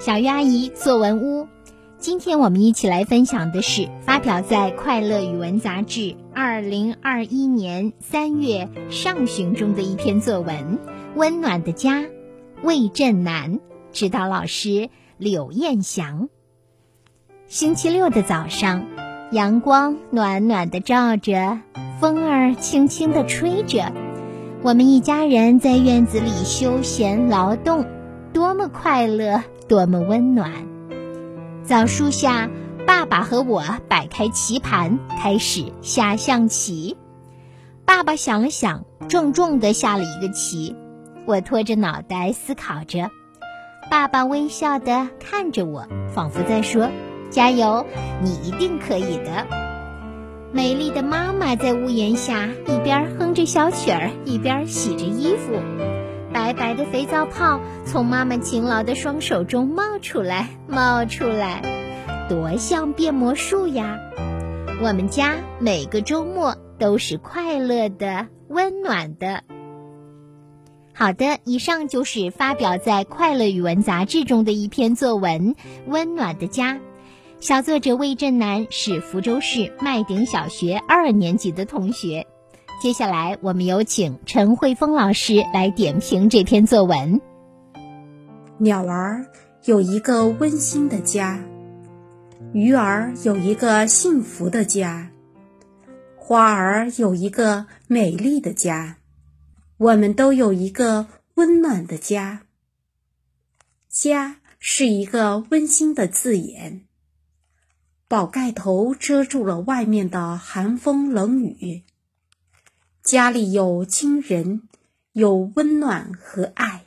小鱼阿姨作文屋，今天我们一起来分享的是发表在《快乐语文》杂志二零二一年三月上旬中的一篇作文《温暖的家》，魏振南，指导老师柳燕祥。星期六的早上，阳光暖暖的照着，风儿轻轻的吹着，我们一家人在院子里休闲劳动，多么快乐！多么温暖！枣树下，爸爸和我摆开棋盘，开始下象棋。爸爸想了想，重重的下了一个棋。我拖着脑袋思考着，爸爸微笑的看着我，仿佛在说：“加油，你一定可以的。”美丽的妈妈在屋檐下一边哼着小曲儿，一边洗着衣服。白白的肥皂泡从妈妈勤劳的双手中冒出来，冒出来，多像变魔术呀！我们家每个周末都是快乐的、温暖的。好的，以上就是发表在《快乐语文》杂志中的一篇作文《温暖的家》。小作者魏振南是福州市麦顶小学二年级的同学。接下来，我们有请陈慧峰老师来点评这篇作文。鸟儿有一个温馨的家，鱼儿有一个幸福的家，花儿有一个美丽的家，我们都有一个温暖的家。家是一个温馨的字眼，宝盖头遮住了外面的寒风冷雨。家里有亲人，有温暖和爱。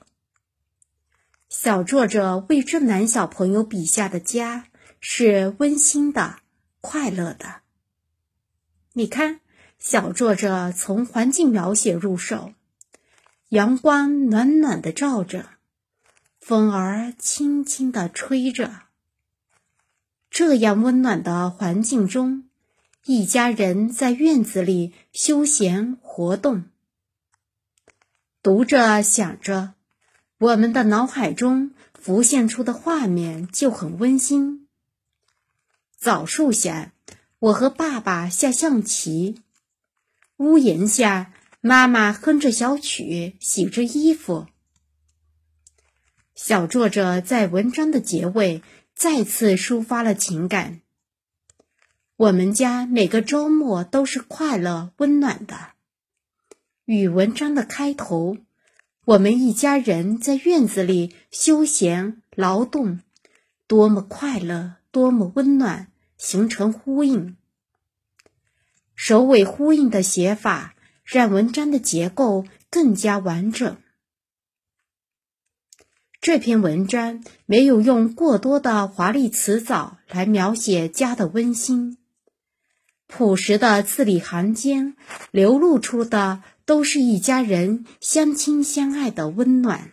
小作者魏正南小朋友笔下的家是温馨的、快乐的。你看，小作者从环境描写入手，阳光暖暖的照着，风儿轻轻的吹着，这样温暖的环境中。一家人在院子里休闲活动，读着想着，我们的脑海中浮现出的画面就很温馨。枣树下，我和爸爸下象棋；屋檐下，妈妈哼着小曲，洗着衣服。小作者在文章的结尾再次抒发了情感。我们家每个周末都是快乐温暖的。与文章的开头，我们一家人在院子里休闲劳动，多么快乐，多么温暖，形成呼应。首尾呼应的写法，让文章的结构更加完整。这篇文章没有用过多的华丽词藻来描写家的温馨。朴实的字里行间，流露出的都是一家人相亲相爱的温暖。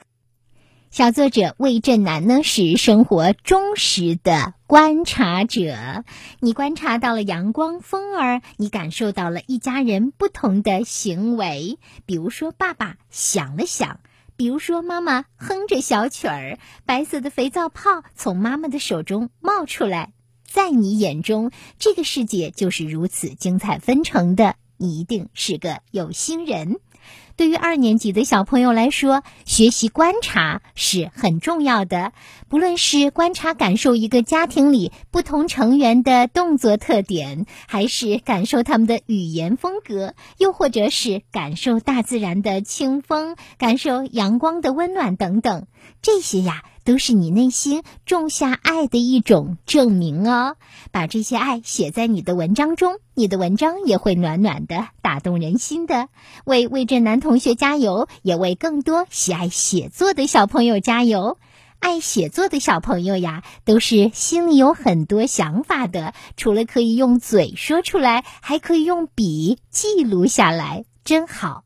小作者魏振南呢，是生活忠实的观察者。你观察到了阳光、风儿，你感受到了一家人不同的行为。比如说，爸爸想了想；比如说，妈妈哼着小曲儿；白色的肥皂泡从妈妈的手中冒出来。在你眼中，这个世界就是如此精彩纷呈的。你一定是个有心人。对于二年级的小朋友来说，学习观察是很重要的。不论是观察、感受一个家庭里不同成员的动作特点，还是感受他们的语言风格，又或者是感受大自然的清风、感受阳光的温暖等等，这些呀。都是你内心种下爱的一种证明哦。把这些爱写在你的文章中，你的文章也会暖暖的打动人心的。为魏振南同学加油，也为更多喜爱写作的小朋友加油。爱写作的小朋友呀，都是心里有很多想法的，除了可以用嘴说出来，还可以用笔记录下来，真好。